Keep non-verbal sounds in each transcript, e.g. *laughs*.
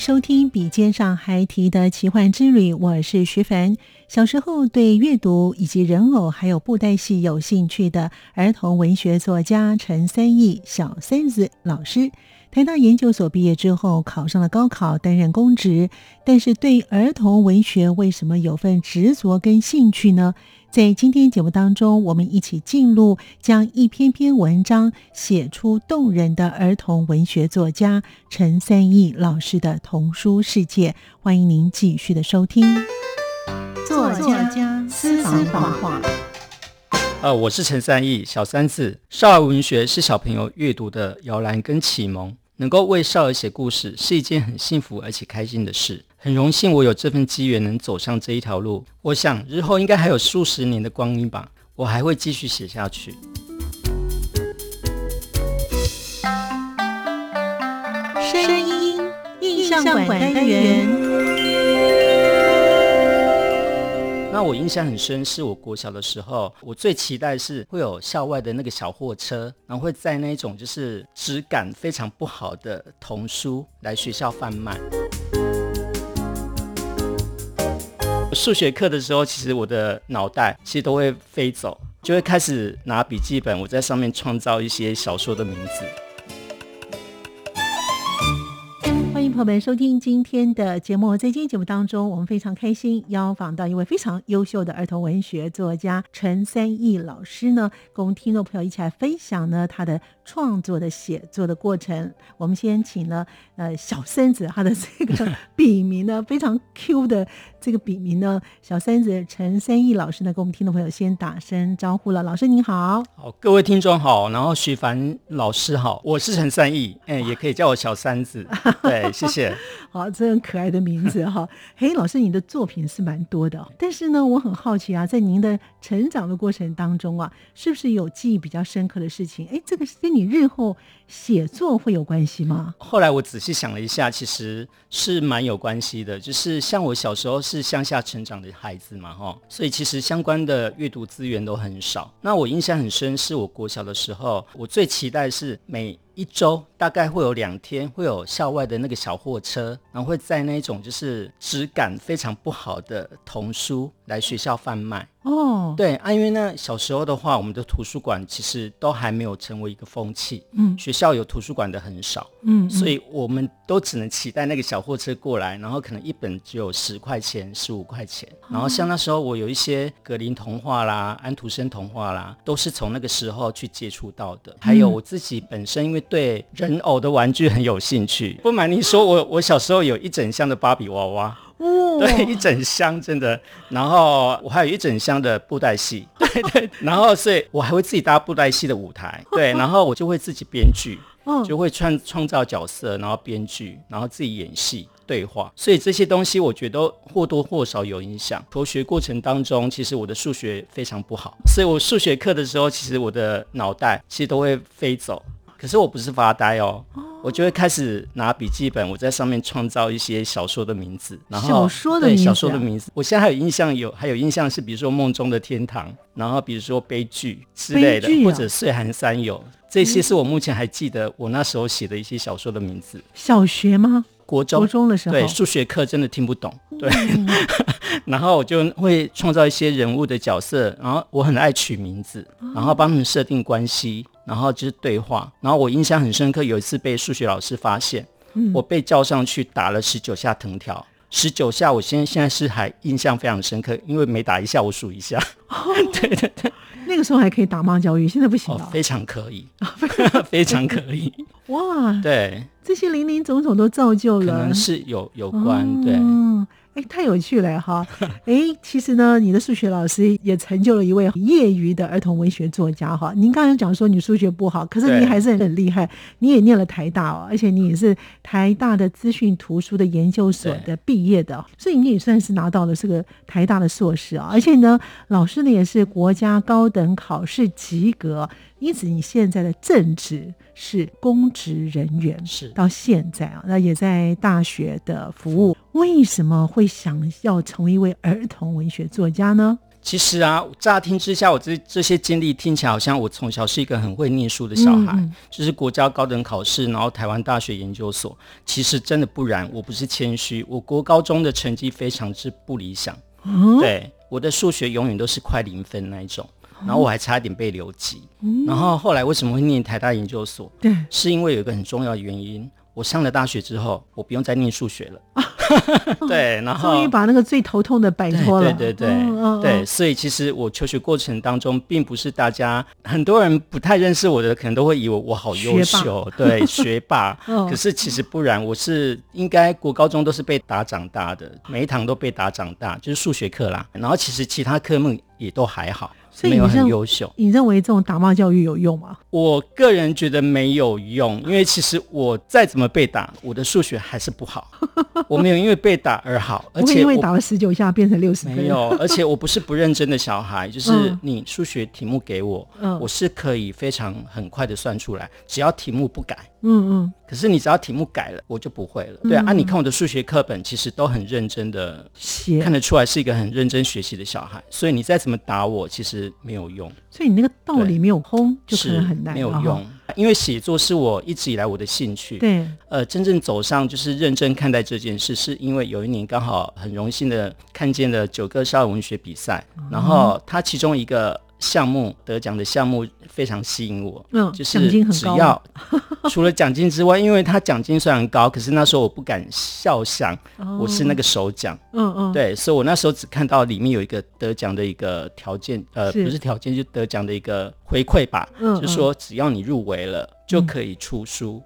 收听《笔尖上还提的奇幻之旅》，我是徐凡。小时候对阅读以及人偶还有布袋戏有兴趣的儿童文学作家陈三义小三子老师，台大研究所毕业之后考上了高考，担任公职。但是对儿童文学为什么有份执着跟兴趣呢？在今天节目当中，我们一起进入将一篇篇文章写出动人的儿童文学作家陈三义老师的童书世界。欢迎您继续的收听。作家私房话。呃，我是陈三义，小三子。少儿文学是小朋友阅读的摇篮跟启蒙，能够为少儿写故事是一件很幸福而且开心的事。很荣幸我有这份机缘能走上这一条路。我想日后应该还有数十年的光阴吧，我还会继续写下去。声音印象馆单元。那我印象很深，是我国小的时候，我最期待是会有校外的那个小货车，然后会载那种就是质感非常不好的童书来学校贩卖。数学课的时候，其实我的脑袋其实都会飞走，就会开始拿笔记本，我在上面创造一些小说的名字。欢迎朋友们收听今天的节目。在今天节目当中，我们非常开心邀访到一位非常优秀的儿童文学作家陈三义老师呢，跟我们听众朋友一起来分享呢他的创作的写作的过程。我们先请了呃小三子，他的这个笔名呢 *laughs* 非常 Q 的这个笔名呢，小三子陈三义老师呢，跟我们听众朋友先打声招呼了。老师您好，好，各位听众好，然后徐凡老师好，我是陈三义，哎，也可以叫我小三子，*laughs* 对。谢谢，*laughs* 好，这很可爱的名字哈。嘿，老师，你的作品是蛮多的，但是呢，我很好奇啊，在您的成长的过程当中啊，是不是有记忆比较深刻的事情？哎，这个是跟你你日后写作会有关系吗？后来我仔细想了一下，其实是蛮有关系的。就是像我小时候是乡下成长的孩子嘛，哈，所以其实相关的阅读资源都很少。那我印象很深，是我国小的时候，我最期待是每一周大概会有两天，会有校外的那个小货车，然后会在那种就是质感非常不好的童书来学校贩卖。哦，对啊，因为呢，小时候的话，我们的图书馆其实都还没有成为一个风气，嗯，学校有图书馆的很少，嗯，所以我们都只能期待那个小货车过来，然后可能一本只有十块钱、十五块钱，然后像那时候我有一些格林童话啦、安徒生童话啦，都是从那个时候去接触到的。还有我自己本身因为对人偶的玩具很有兴趣，不瞒你说，我 *laughs* 我小时候有一整箱的芭比娃娃。哦，对，一整箱真的，然后我还有一整箱的布袋戏，*laughs* 对对，然后所以我还会自己搭布袋戏的舞台，对，*laughs* 然后我就会自己编剧，就会创创造角色，然后编剧，然后自己演戏对话，所以这些东西我觉得或多或少有影响。求学过程当中，其实我的数学非常不好，所以我数学课的时候，其实我的脑袋其实都会飞走。可是我不是发呆哦，我就会开始拿笔记本，我在上面创造一些小说的名字，然后小说的名字，对，小说的名字，我现在还有印象，有还有印象是，比如说梦中的天堂，然后比如说悲剧之类的，啊、或者岁寒三友，这些是我目前还记得我那时候写的一些小说的名字。小学吗？国中，国中的时候，对，数学课真的听不懂，对，嗯、然后我就会创造一些人物的角色，然后我很爱取名字，然后帮他们设定关系，然后就是对话。然后我印象很深刻，有一次被数学老师发现，嗯、我被叫上去打了十九下藤条，十九下，我现在现在是还印象非常深刻，因为每打一下我数一下。哦、*laughs* 对对对，那个时候还可以打骂教育，现在不行了。哦、非常可以，*laughs* 非常可以。哇，对，这些零零总总都造就了，可能是有有关，哦、对。哎，太有趣了哈！哎，其实呢，你的数学老师也成就了一位业余的儿童文学作家哈。您刚才讲说你数学不好，可是你还是很厉害，你也念了台大哦，而且你也是台大的资讯图书的研究所的毕业的，所以你也算是拿到了这个台大的硕士啊。而且呢，老师呢也是国家高等考试及格。因此，你现在的正职是公职人员，是到现在啊，那也在大学的服务。为什么会想要成为一位儿童文学作家呢？其实啊，乍听之下，我这这些经历听起来好像我从小是一个很会念书的小孩，嗯、就是国家高等考试，然后台湾大学研究所。其实真的不然，我不是谦虚，我国高中的成绩非常之不理想，嗯、对，我的数学永远都是快零分那一种。然后我还差一点被留级，嗯、然后后来为什么会念台大研究所？对，是因为有一个很重要的原因，我上了大学之后，我不用再念数学了。啊、*laughs* 对，然后终于把那个最头痛的摆脱了。对对对对，哦哦、对，所以其实我求学过程当中，并不是大家很多人不太认识我的，可能都会以为我好优秀，霸对，学霸。*laughs* 哦、可是其实不然，我是应该国高中都是被打长大的，每一堂都被打长大，就是数学课啦。然后其实其他科目也都还好。所以没有很优秀，你认为这种打骂教育有用吗？我个人觉得没有用，因为其实我再怎么被打，我的数学还是不好。*laughs* 我没有因为被打而好，而且因为打了十九下变成六十分。没有，而且我不是不认真的小孩，就是你数学题目给我，嗯、我是可以非常很快的算出来，只要题目不改。嗯嗯。可是你只要题目改了，我就不会了。对啊，嗯、啊你看我的数学课本，其实都很认真的写，看得出来是一个很认真学习的小孩。所以你再怎么打我，其实没有用。所以你那个道理没有通，就可能很难。没有用，哦、因为写作是我一直以来我的兴趣。对，呃，真正走上就是认真看待这件事，是因为有一年刚好很荣幸的看见了九歌少儿文学比赛，嗯、然后它其中一个。项目得奖的项目非常吸引我，嗯，就是只要 *laughs* 除了奖金之外，因为他奖金虽然高，可是那时候我不敢笑想，我是那个首奖，嗯嗯，对，所以我那时候只看到里面有一个得奖的一个条件，呃，不是条件，就得奖的一个回馈吧，嗯，就说只要你入围了就可以出书，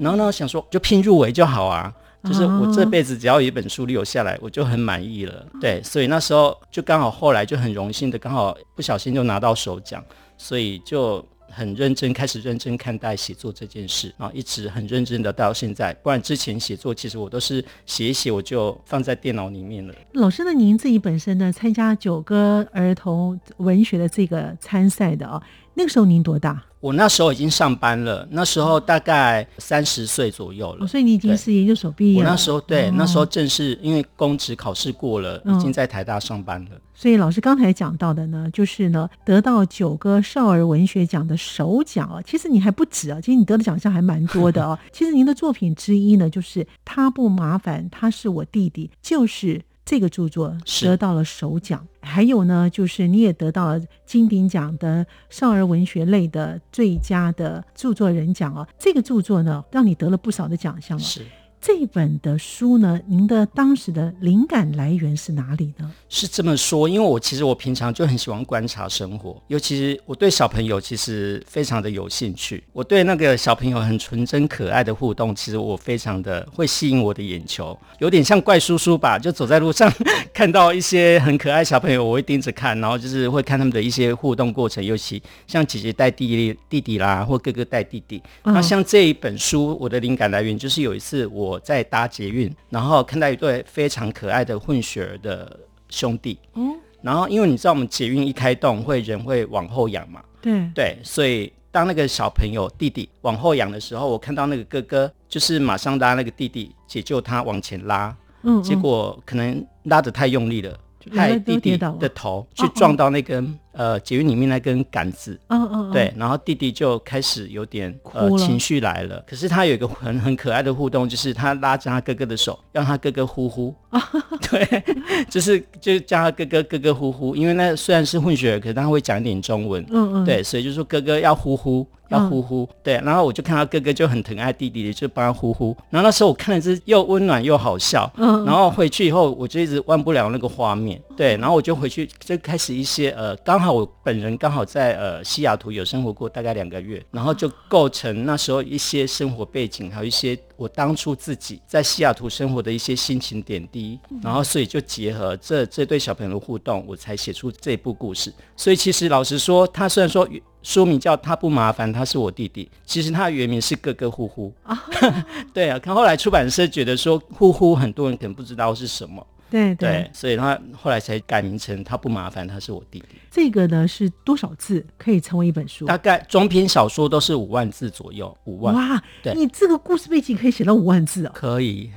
然后呢，想说就拼入围就好啊。就是我这辈子只要有一本书留下来，我就很满意了。对，所以那时候就刚好后来就很荣幸的，刚好不小心就拿到首奖，所以就很认真开始认真看待写作这件事，然后一直很认真的到现在。不然之前写作其实我都是写一写我就放在电脑里面了。老师，那您自己本身呢，参加九歌儿童文学的这个参赛的啊，那个时候您多大？我那时候已经上班了，那时候大概三十岁左右了。哦，所以你已经是研究所毕业了。我那时候对，哦、那时候正是因为公职考试过了，已经在台大上班了。嗯、所以老师刚才讲到的呢，就是呢，得到九个少儿文学奖的首奖啊，其实你还不止啊，其实你得的奖项还蛮多的哦。*laughs* 其实您的作品之一呢，就是他不麻烦，他是我弟弟，就是。这个著作得到了首奖，还有呢，就是你也得到了金鼎奖的少儿文学类的最佳的著作人奖啊。这个著作呢，让你得了不少的奖项了。是。这本的书呢，您的当时的灵感来源是哪里呢？是这么说，因为我其实我平常就很喜欢观察生活，尤其是我对小朋友其实非常的有兴趣。我对那个小朋友很纯真可爱的互动，其实我非常的会吸引我的眼球，有点像怪叔叔吧。就走在路上 *laughs* 看到一些很可爱小朋友，我会盯着看，然后就是会看他们的一些互动过程，尤其像姐姐带弟弟弟弟啦，或哥哥带弟弟。那像这一本书，我的灵感来源就是有一次我。我在搭捷运，然后看到一对非常可爱的混血儿的兄弟。嗯，然后因为你知道我们捷运一开动，会人会往后仰嘛。对对，所以当那个小朋友弟弟往后仰的时候，我看到那个哥哥就是马上拉那个弟弟解救他往前拉。嗯，结果可能拉得太用力了，害弟弟的头去撞到那根呃捷运里面那根杆子，嗯嗯，对，然后弟弟就开始有点呃情绪来了。可是他有一个很很可爱的互动，就是他拉着他哥哥的手，让他哥哥呼呼，*laughs* 对，就是就叫他哥哥哥哥呼呼，因为那虽然是混血儿，可是他会讲一点中文，嗯嗯，对，所以就说哥哥要呼呼。要呼呼，嗯、对，然后我就看到哥哥就很疼爱弟弟，就帮他呼呼。然后那时候我看的是又温暖又好笑，嗯，然后回去以后我就一直忘不了那个画面，对，然后我就回去就开始一些呃，刚好我本人刚好在呃西雅图有生活过大概两个月，然后就构成那时候一些生活背景，还有一些我当初自己在西雅图生活的一些心情点滴，然后所以就结合这这对小朋友的互动，我才写出这部故事。所以其实老实说，他虽然说。书名叫他不麻烦，他是我弟弟。其实他的原名是哥哥呼呼啊。*laughs* 对啊，看后来出版社觉得说呼呼，很多人可能不知道是什么。对对，所以他后来才改名成他不麻烦，他是我弟弟。这个呢是多少字可以成为一本书？大概中篇小说都是五万字左右，五万。哇，对，你这个故事背景可以写到五万字啊？可以。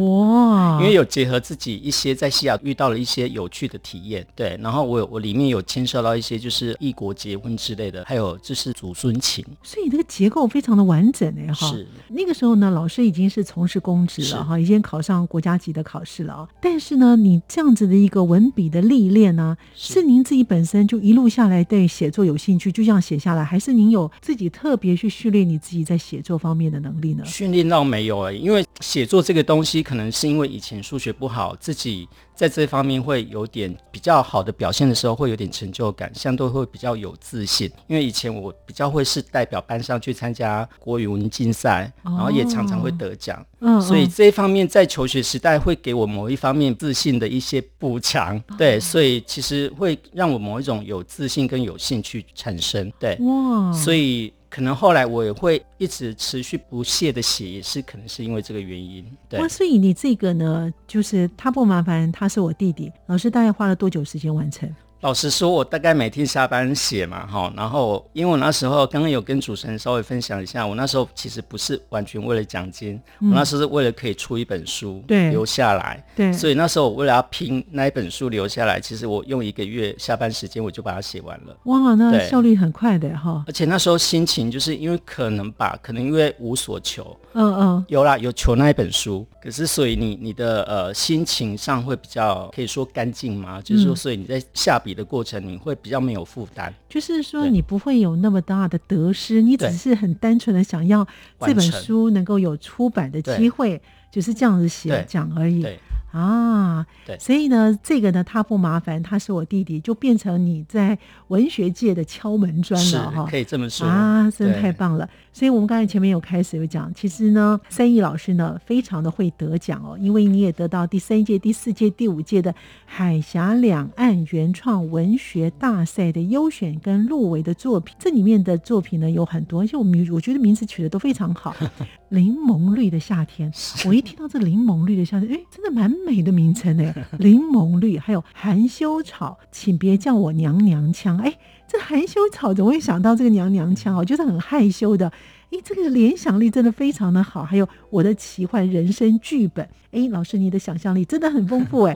哇！因为有结合自己一些在西雅遇到了一些有趣的体验，对，然后我我里面有牵涉到一些就是异国结婚之类的，还有就是祖孙情，所以这个结构非常的完整哎哈。是那个时候呢，老师已经是从事公职了哈，已经考上国家级的考试了啊。但是呢，你这样子的一个文笔的历练呢，是，是您自己本身就一路下来对写作有兴趣，就这样写下来，还是您有自己特别去训练你自己在写作方面的能力呢？训练倒没有哎，因为写作这个。这个东西可能是因为以前数学不好，自己在这方面会有点比较好的表现的时候，会有点成就感，相对会比较有自信。因为以前我比较会是代表班上去参加国语文竞赛，然后也常常会得奖，哦、所以这一方面在求学时代会给我某一方面自信的一些补强。对，所以其实会让我某一种有自信跟有兴趣产生。对，哇，所以。可能后来我也会一直持续不懈的写，也是可能是因为这个原因。对，所以你这个呢，就是他不麻烦，他是我弟弟。老师大概花了多久时间完成？老实说，我大概每天下班写嘛，哈，然后因为我那时候刚刚有跟主持人稍微分享一下，我那时候其实不是完全为了奖金，嗯、我那时候是为了可以出一本书，对，留下来，对，所以那时候我为了要拼那一本书留下来，其实我用一个月下班时间我就把它写完了。哇，那效率很快的哈。而且那时候心情就是因为可能吧，可能因为无所求，嗯嗯，有啦，有求那一本书，可是所以你你的呃心情上会比较可以说干净嘛，就是说所以你在下笔的过程你会。会比较没有负担，就是说你不会有那么大的得失，你只是很单纯的想要这本书能够有出版的机会，就是这样子写讲而已。啊，对，所以呢，这个呢，他不麻烦，他是我弟弟，就变成你在文学界的敲门砖了哈，可以这么说啊，真的太棒了。所以我们刚才前面有开始有讲，其实呢，三义老师呢，非常的会得奖哦，因为你也得到第三届、第四届、第五届的海峡两岸原创文学大赛的优选跟入围的作品，这里面的作品呢有很多，而且我名我觉得名字取得都非常好，*laughs* 柠檬绿的夏天，我一听到这柠檬绿的夏天，哎，*laughs* 真的蛮。美的名称呢，*laughs* 柠檬绿，还有含羞草，请别叫我娘娘腔。哎，这含羞草怎么会想到这个娘娘腔？哦，就是很害羞的。哎，这个联想力真的非常的好。还有我的奇幻人生剧本。哎，老师，你的想象力真的很丰富。*laughs* 哎。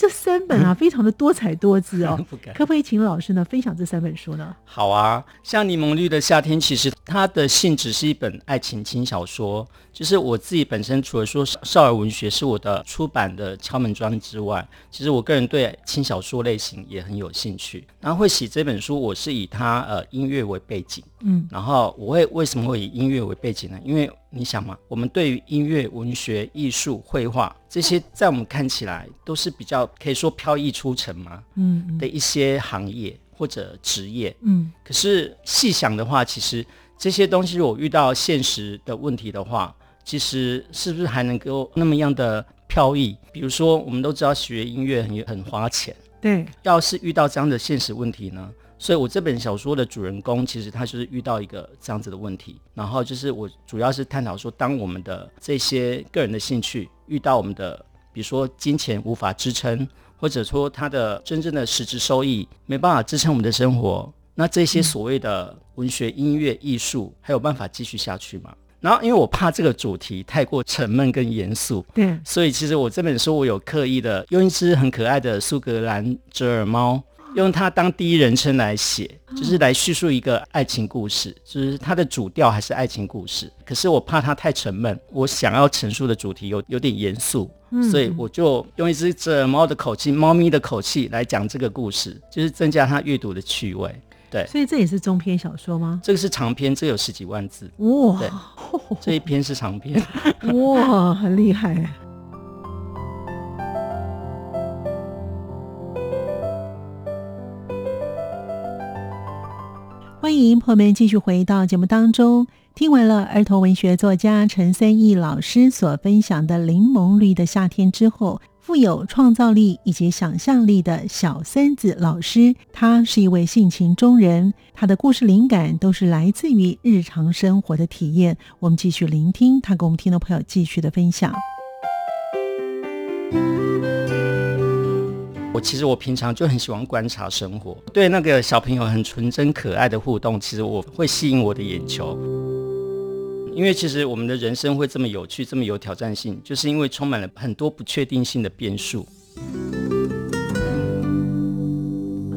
这三本啊，非常的多彩多姿哦。*laughs* 可不可以请老师呢分享这三本书呢？好啊，像《柠檬绿的夏天》，其实它的性质是一本爱情轻小说。就是我自己本身，除了说少儿文学是我的出版的敲门砖之外，其实我个人对轻小说类型也很有兴趣。然后会写这本书，我是以它呃音乐为背景。嗯。然后我会为什么会以音乐为背景呢？因为你想嘛，我们对于音乐、文学、艺术、绘画这些，在我们看起来都是比较可以说飘逸出尘嘛，嗯，的一些行业或者职业，嗯。可是细想的话，其实这些东西如果遇到现实的问题的话，其实是不是还能够那么样的飘逸？比如说，我们都知道学音乐很很花钱，对。要是遇到这样的现实问题呢？所以，我这本小说的主人公，其实他就是遇到一个这样子的问题。然后，就是我主要是探讨说，当我们的这些个人的兴趣遇到我们的，比如说金钱无法支撑，或者说他的真正的实质收益没办法支撑我们的生活，那这些所谓的文学、音乐、艺术还有办法继续下去吗？然后，因为我怕这个主题太过沉闷跟严肃，对，所以其实我这本书我有刻意的用一只很可爱的苏格兰折耳猫。用它当第一人称来写，就是来叙述一个爱情故事，就是它的主调还是爱情故事。可是我怕它太沉闷，我想要陈述的主题有有点严肃，所以我就用一只这猫的口气，猫咪的口气来讲这个故事，就是增加他阅读的趣味。对，所以这也是中篇小说吗？这个是长篇，这个有十几万字。哇，对，这一篇是长篇。哇，很厉害。迎朋友们继续回到节目当中。听完了儿童文学作家陈三义老师所分享的《柠檬绿的夏天》之后，富有创造力以及想象力的小三子老师，他是一位性情中人，他的故事灵感都是来自于日常生活的体验。我们继续聆听他跟我们听众朋友继续的分享。其实我平常就很喜欢观察生活，对那个小朋友很纯真可爱的互动，其实我会吸引我的眼球。因为其实我们的人生会这么有趣，这么有挑战性，就是因为充满了很多不确定性的变数。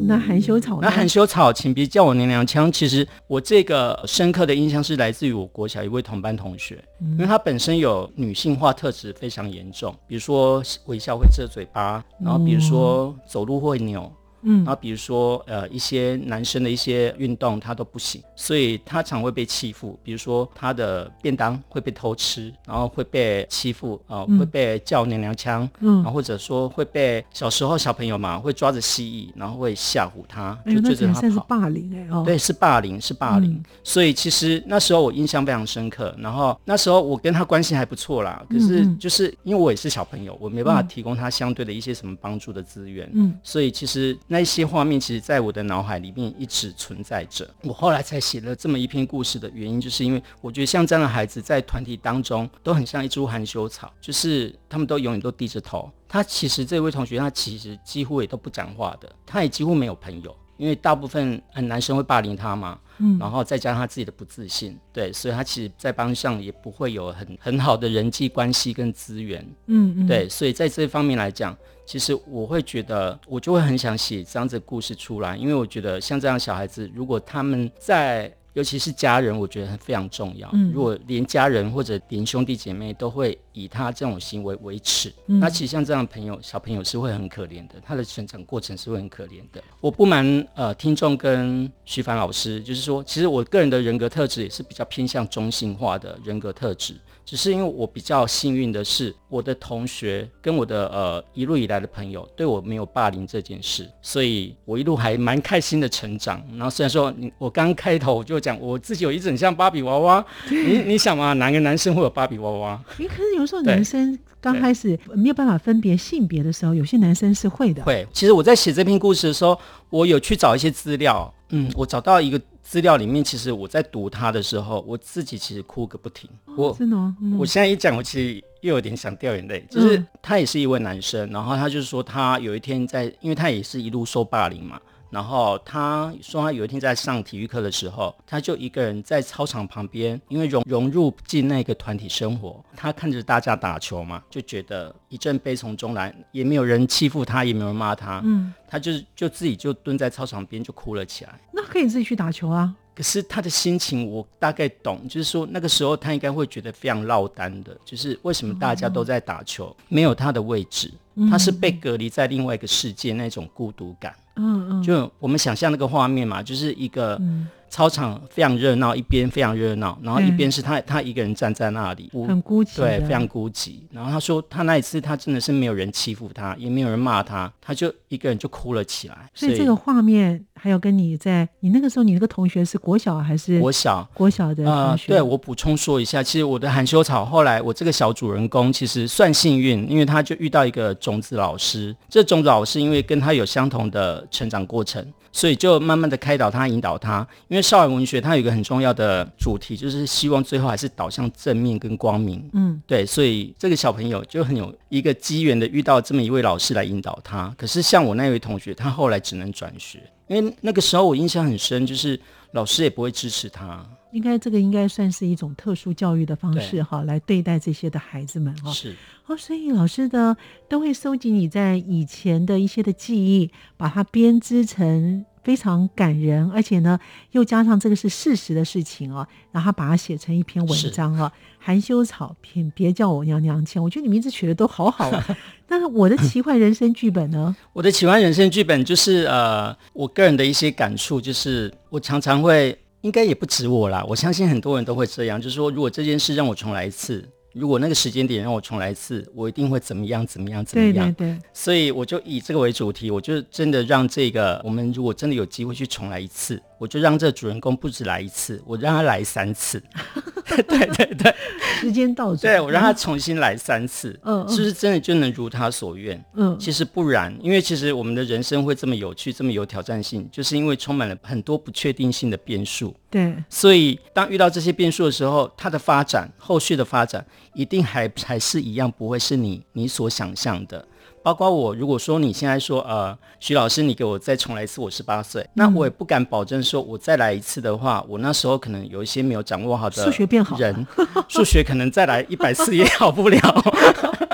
那含羞草，那含羞草，请别叫我娘娘腔。其实我这个深刻的印象是来自于我国小一位同班同学，因为他本身有女性化特质非常严重，比如说微笑会遮嘴巴，然后比如说走路会扭。嗯，然后比如说，呃，一些男生的一些运动他都不行，所以他常会被欺负。比如说他的便当会被偷吃，然后会被欺负，呃，会被叫娘娘腔，嗯，然后或者说会被小时候小朋友嘛会抓着蜥蜴，然后会吓唬他，就追着他跑。算是霸凌哎哦，对，是霸凌，是霸凌。嗯，所以其实那时候我印象非常深刻。然后那时候我跟他关系还不错啦，可是就是因为我也是小朋友，我没办法提供他相对的一些什么帮助的资源，嗯，所以其实。那一些画面其实，在我的脑海里面一直存在着。我后来才写了这么一篇故事的原因，就是因为我觉得像这样的孩子在团体当中都很像一株含羞草，就是他们都永远都低着头。他其实这位同学，他其实几乎也都不讲话的，他也几乎没有朋友，因为大部分男生会霸凌他嘛。嗯，然后再加上他自己的不自信，对，所以他其实，在班上也不会有很很好的人际关系跟资源。嗯嗯，对，所以在这方面来讲。其实我会觉得，我就会很想写这样子的故事出来，因为我觉得像这样小孩子，如果他们在，尤其是家人，我觉得非常重要。嗯，如果连家人或者连兄弟姐妹都会以他这种行为为耻，嗯，那其实像这样的朋友，小朋友是会很可怜的，他的成长过程是会很可怜的。我不瞒呃听众跟徐凡老师，就是说，其实我个人的人格特质也是比较偏向中性化的人格特质。只是因为我比较幸运的是，我的同学跟我的呃一路以来的朋友对我没有霸凌这件事，所以我一路还蛮开心的成长。然后虽然说你我刚开头就讲我自己有一整像芭比娃娃，*laughs* 你你想嘛，哪个男生会有芭比娃娃？可是有时候男生刚开始没有办法分别性别的时候，有些男生是会的。会，其实我在写这篇故事的时候，我有去找一些资料，嗯，我找到一个。资料里面，其实我在读他的时候，我自己其实哭个不停。我真的，我现在一讲，我其实又有点想掉眼泪。就是他也是一位男生，然后他就是说，他有一天在，因为他也是一路受霸凌嘛。然后他说，他有一天在上体育课的时候，他就一个人在操场旁边，因为融融入进那个团体生活，他看着大家打球嘛，就觉得一阵悲从中来，也没有人欺负他，也没有人骂他，嗯，他就就自己就蹲在操场边就哭了起来。那可以自己去打球啊。可是他的心情我大概懂，就是说那个时候他应该会觉得非常落单的，就是为什么大家都在打球，哦、没有他的位置，他是被隔离在另外一个世界那种孤独感。嗯嗯，就我们想象那个画面嘛，就是一个操场非常热闹，一边非常热闹，然后一边是他他一个人站在那里，很孤寂，对，非常孤寂。然后他说他那一次他真的是没有人欺负他，也没有人骂他，他就一个人就哭了起来。所以这个画面还有跟你在你那个时候，你那个同学是国小还是国小？国小的同学。呃，对，我补充说一下，其实我的含羞草后来我这个小主人公其实算幸运，因为他就遇到一个种子老师，这种子老师因为跟他有相同的。成长过程，所以就慢慢的开导他、引导他。因为少儿文学它有一个很重要的主题，就是希望最后还是导向正面跟光明。嗯，对，所以这个小朋友就很有一个机缘的遇到这么一位老师来引导他。可是像我那位同学，他后来只能转学，因为那个时候我印象很深，就是老师也不会支持他。应该这个应该算是一种特殊教育的方式哈，对来对待这些的孩子们哈。是哦，所以老师的都会收集你在以前的一些的记忆，把它编织成。非常感人，而且呢，又加上这个是事实的事情哦，然后把它写成一篇文章哦。含羞草片，别叫我娘娘腔。我觉得你名字取得都好好啊。*laughs* 但是我的奇幻人生剧本呢？*laughs* 我的奇幻人生剧本就是呃，我个人的一些感触，就是我常常会，应该也不止我啦，我相信很多人都会这样，就是说，如果这件事让我重来一次。如果那个时间点让我重来一次，我一定会怎么样？怎么样？怎么样？对对对。所以我就以这个为主题，我就真的让这个我们如果真的有机会去重来一次，我就让这主人公不止来一次，我让他来三次。*laughs* 对对对，时间倒转，对，我让他重新来三次，嗯，是不是真的就能如他所愿？嗯，其实不然，因为其实我们的人生会这么有趣，这么有挑战性，就是因为充满了很多不确定性的变数。对，所以当遇到这些变数的时候，它的发展，后续的发展，一定还还是一样，不会是你你所想象的。包括我，如果说你现在说，呃，徐老师，你给我再重来一次，我十八岁，那我也不敢保证说，我再来一次的话，我那时候可能有一些没有掌握好的数学变好人，数学可能再来一百次 *laughs* 也好不了。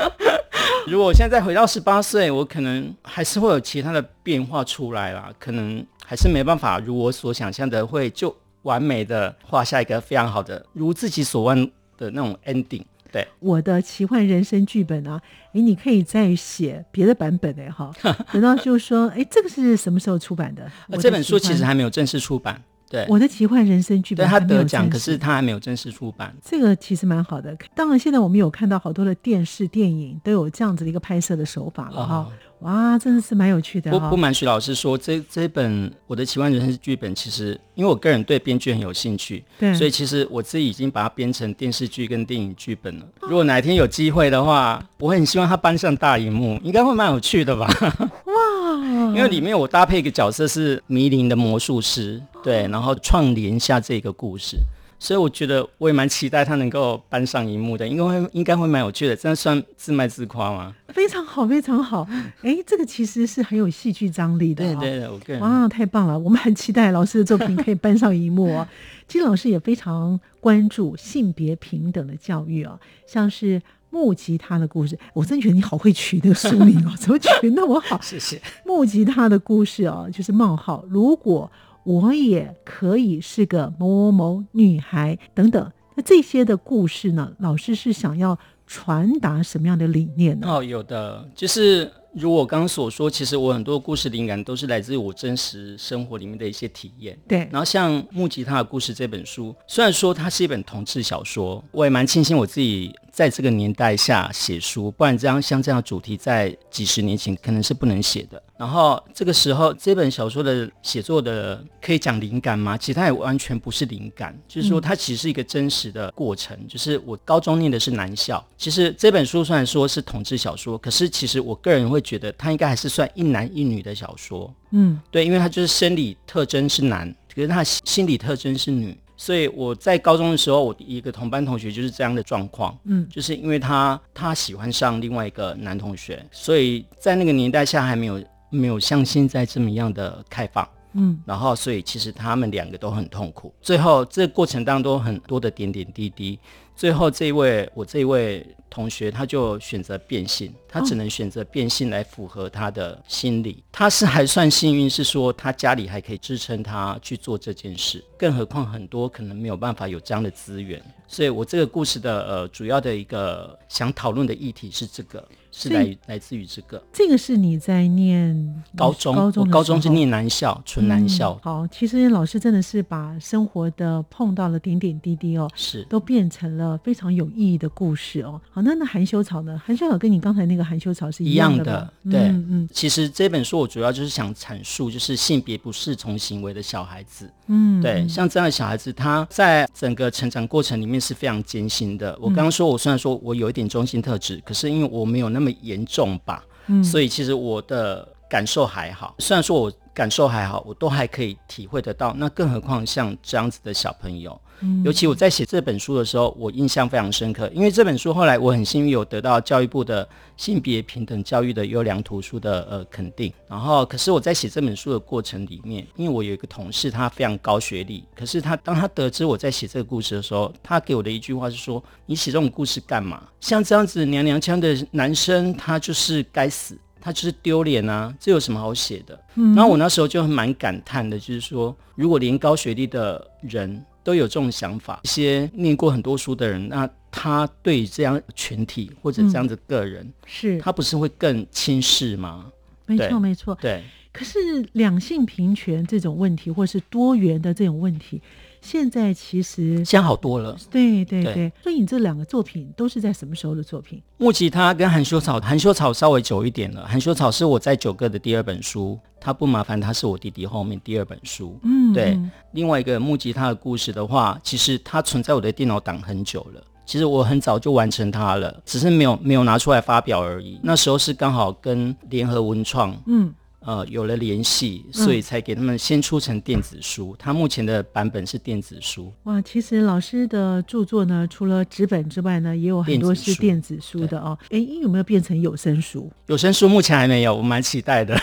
*laughs* 如果我现在再回到十八岁，我可能还是会有其他的变化出来啦，可能还是没办法如我所想象的，会就完美的画下一个非常好的，如自己所望的那种 ending。对，我的奇幻人生剧本啊，哎，你可以再写别的版本哎哈，*laughs* 等到就是说，哎，这个是什么时候出版的？我，这本书其实还没有正式出版。对，我的奇幻人生剧本，对，他得奖，可是他还没有正式出版。这个其实蛮好的。当然，现在我们有看到好多的电视、电影都有这样子的一个拍摄的手法了哈。哦哇，真的是蛮有趣的，哦。不不瞒徐老师说，这这本我的奇幻人生剧本，其实因为我个人对编剧很有兴趣，对，所以其实我自己已经把它编成电视剧跟电影剧本了。如果哪一天有机会的话，我很希望它搬上大荧幕，应该会蛮有趣的吧？哇，因为里面我搭配一个角色是迷灵的魔术师，对，然后串联下这个故事。所以我觉得我也蛮期待他能够搬上荧幕的，应该会应该会蛮有趣的。这样算自卖自夸吗？非常好，非常好。*laughs* 哎，这个其实是很有戏剧张力的。对对对，我个人哇，太棒了！我们很期待老师的作品可以搬上荧幕哦。*laughs* 金老师也非常关注性别平等的教育哦，像是木吉他的故事，我真觉得你好会取那个书名哦，*laughs* 怎么取得那么好？谢谢。木吉他的故事哦，就是冒号，如果。我也可以是个某某某女孩等等，那这些的故事呢？老师是想要传达什么样的理念呢？哦，有的，就是如我刚刚所说，其实我很多故事灵感都是来自于我真实生活里面的一些体验。对，然后像《木吉他的故事》这本书，虽然说它是一本同志小说，我也蛮庆幸我自己。在这个年代下写书，不然这样像这样的主题在几十年前可能是不能写的。然后这个时候，这本小说的写作的可以讲灵感吗？其实它也完全不是灵感，就是说它其实是一个真实的过程。嗯、就是我高中念的是男校，其实这本书虽然说是同志小说，可是其实我个人会觉得它应该还是算一男一女的小说。嗯，对，因为它就是生理特征是男，可是它心理特征是女。所以我在高中的时候，我一个同班同学就是这样的状况，嗯，就是因为他他喜欢上另外一个男同学，所以在那个年代下还没有没有像现在这么样的开放，嗯，然后所以其实他们两个都很痛苦，最后这个过程当中很多的点点滴滴，最后这一位我这一位。同学他就选择变性，他只能选择变性来符合他的心理。他是还算幸运，是说他家里还可以支撑他去做这件事。更何况很多可能没有办法有这样的资源。所以我这个故事的呃主要的一个想讨论的议题是这个。是来来自于这个，这个是你在念高中，高中我高中是念男校，纯男校。嗯。好，其实老师真的是把生活的碰到了点点滴滴哦，是都变成了非常有意义的故事哦。好，那那含羞草呢？含羞草跟你刚才那个含羞草是一样的。对，嗯，嗯，其实这本书我主要就是想阐述，就是性别不适从行为的小孩子。嗯，对，像这样的小孩子，他在整个成长过程里面是非常艰辛的。我刚刚说，我虽然说我有一点中性特质，可是因为我没有那么。那么严重吧，嗯，所以其实我的感受还好。虽然说我感受还好，我都还可以体会得到。那更何况像这样子的小朋友，尤其我在写这本书的时候，我印象非常深刻，因为这本书后来我很幸运有得到教育部的性别平等教育的优良图书的呃肯定。然后，可是我在写这本书的过程里面，因为我有一个同事，他非常高学历，可是他当他得知我在写这个故事的时候，他给我的一句话是说：“你写这种故事干嘛？像这样子娘娘腔的男生，他就是该死。”他就是丢脸啊，这有什么好写的？嗯，然后我那时候就蛮感叹的，就是说，如果连高学历的人都有这种想法，一些念过很多书的人，那他对这样群体或者这样的个人，嗯、是他不是会更轻视吗？没错，没错。对。可是两性平权这种问题，或是多元的这种问题。现在其实现在好多了，对对对，对。所以你这两个作品都是在什么时候的作品？木吉他跟含羞草，含羞草稍微久一点了。含羞草是我在九个的第二本书，它不麻烦，他是我弟弟后面第二本书。嗯，对。另外一个木吉他的故事的话，其实它存在我的电脑档很久了。其实我很早就完成它了，只是没有没有拿出来发表而已。那时候是刚好跟联合文创，嗯。呃，有了联系，所以才给他们先出成电子书。它、嗯、目前的版本是电子书。哇，其实老师的著作呢，除了纸本之外呢，也有很多是电子书的哦。哎，有没有变成有声书？有声书目前还没有，我蛮期待的。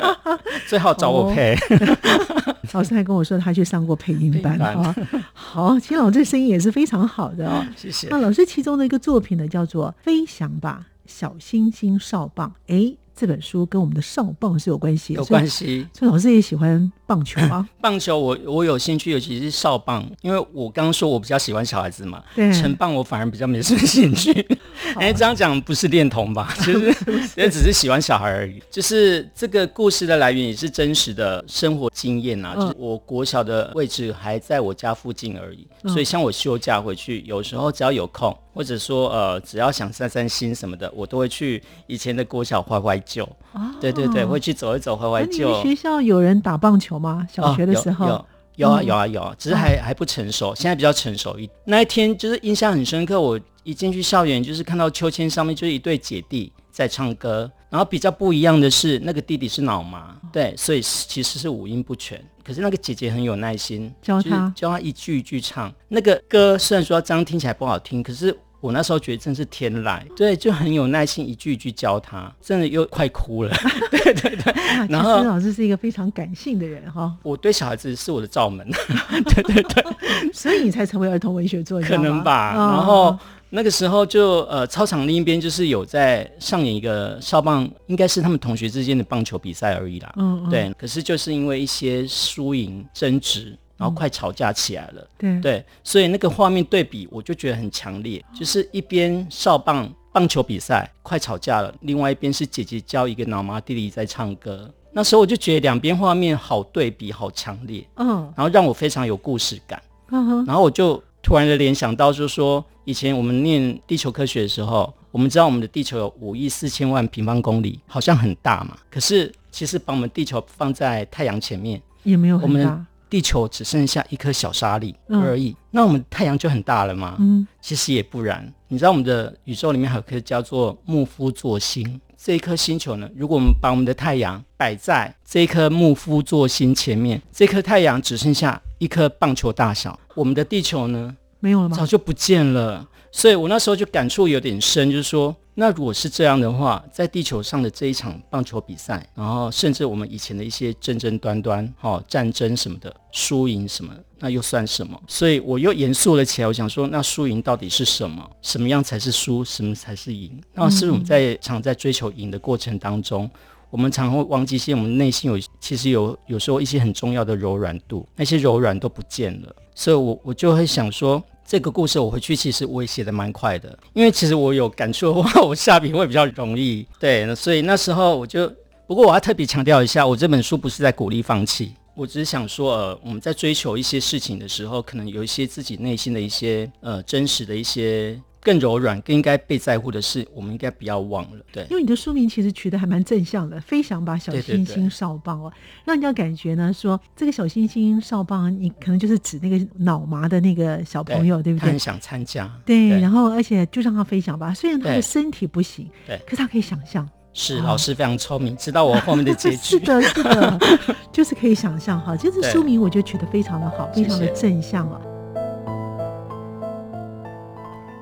*laughs* 最好找我配。哦、*laughs* 老师还跟我说他去上过配音班啊。好，其实老师这声音也是非常好的哦。谢谢。那老师其中的一个作品呢，叫做《飞翔吧，小星星哨棒》。哎。这本书跟我们的少棒是有关系的，有关系。所以老师也喜欢棒球吗？*coughs* 棒球我我有兴趣，尤其是少棒，因为我刚刚说我比较喜欢小孩子嘛，对，成棒我反而比较没什么兴趣。*laughs* 哎，这样讲不是恋童吧？*laughs* 其实也只是喜欢小孩而已。就是这个故事的来源也是真实的生活经验啊，就是我国小的位置还在我家附近而已，所以像我休假回去，有时候只要有空。或者说，呃，只要想散散心什么的，我都会去以前的国小怀怀旧。哦，对对对，会去走一走怀怀旧。你们学校有人打棒球吗？小学的时候？哦、有有有啊有啊有啊，只是还、啊、还不成熟，现在比较成熟一。那一天就是印象很深刻，我一进去校园，就是看到秋千上面就是一对姐弟在唱歌，然后比较不一样的是，那个弟弟是脑麻，对，所以其实是五音不全。可是那个姐姐很有耐心，教他教他一句一句唱。那个歌虽然说这样听起来不好听，可是。我那时候觉得真是天籁，对，就很有耐心，一句一句教他，真的又快哭了。对 *laughs* 对对，然后老师是一个非常感性的人哈。我对小孩子是我的罩门，*laughs* 对对对，所以你才成为儿童文学作家。可能吧。哦、然后那个时候就呃，操场另一边就是有在上演一个少棒，应该是他们同学之间的棒球比赛而已啦。嗯，嗯，对。可是就是因为一些输赢争执。然后快吵架起来了，嗯、对。对，所以那个画面对比，我就觉得很强烈，就是一边少棒棒球比赛快吵架了，另外一边是姐姐教一个老妈弟弟在唱歌，那时候我就觉得两边画面好对比，好强烈，嗯，然后让我非常有故事感，嗯哼，然后我就突然的联想到，就是说以前我们念地球科学的时候，我们知道我们的地球有五亿四千万平方公里，好像很大嘛，可是其实把我们地球放在太阳前面也没有很大。地球只剩下一颗小沙粒而已，嗯，那我们太阳就很大了吗？嗯，其实也不然。你知道我们的宇宙里面还有颗叫做木夫座星，这一颗星球呢，如果我们把我们的太阳摆在这一颗木夫座星前面，这颗太阳只剩下一颗棒球大小，我们的地球呢，没有了吗？早就不见了。所以我那时候就感触有点深，就是说。那如果是这样的话，在地球上的这一场棒球比赛，然后甚至我们以前的一些争争端端、哈、战争什么的，输赢什么，那又算什么？所以我又严肃了起来。我想说，那输赢到底是什么？什么样才是输？什么才是赢？那是不是我们在常在追求赢的过程当中，我们常会忘记一些我们内心有其实有有时候一些很重要的柔软度，那些柔软都不见了。所以我我就会想说。这个故事我回去其实我也写的蛮快的，因为其实我有感触的话，我下笔会比较容易。对，所以那时候我就，不过我要特别强调一下，我这本书不是在鼓励放弃，我只是想说，呃，我们在追求一些事情的时候，可能有一些自己内心的一些呃真实的一些。更柔软更应该被在乎的是我们应该不要忘了对。因为你的书名其实取的还蛮正向的飞翔吧小星星哨棒哦。让人家感觉呢说这个小星星哨棒你可能就是指那个脑麻的那个小朋友对不对他很想参加？对然后而且就让他飞翔吧虽然他的身体不行对可是他可以想象。是老师非常聪明知道我后面的 *laughs* 结局是的是的 *laughs* 就是可以想象哈。其实书名我觉得取得非常的好非常的正向啊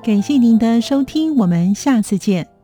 感谢您的收听我们下次见。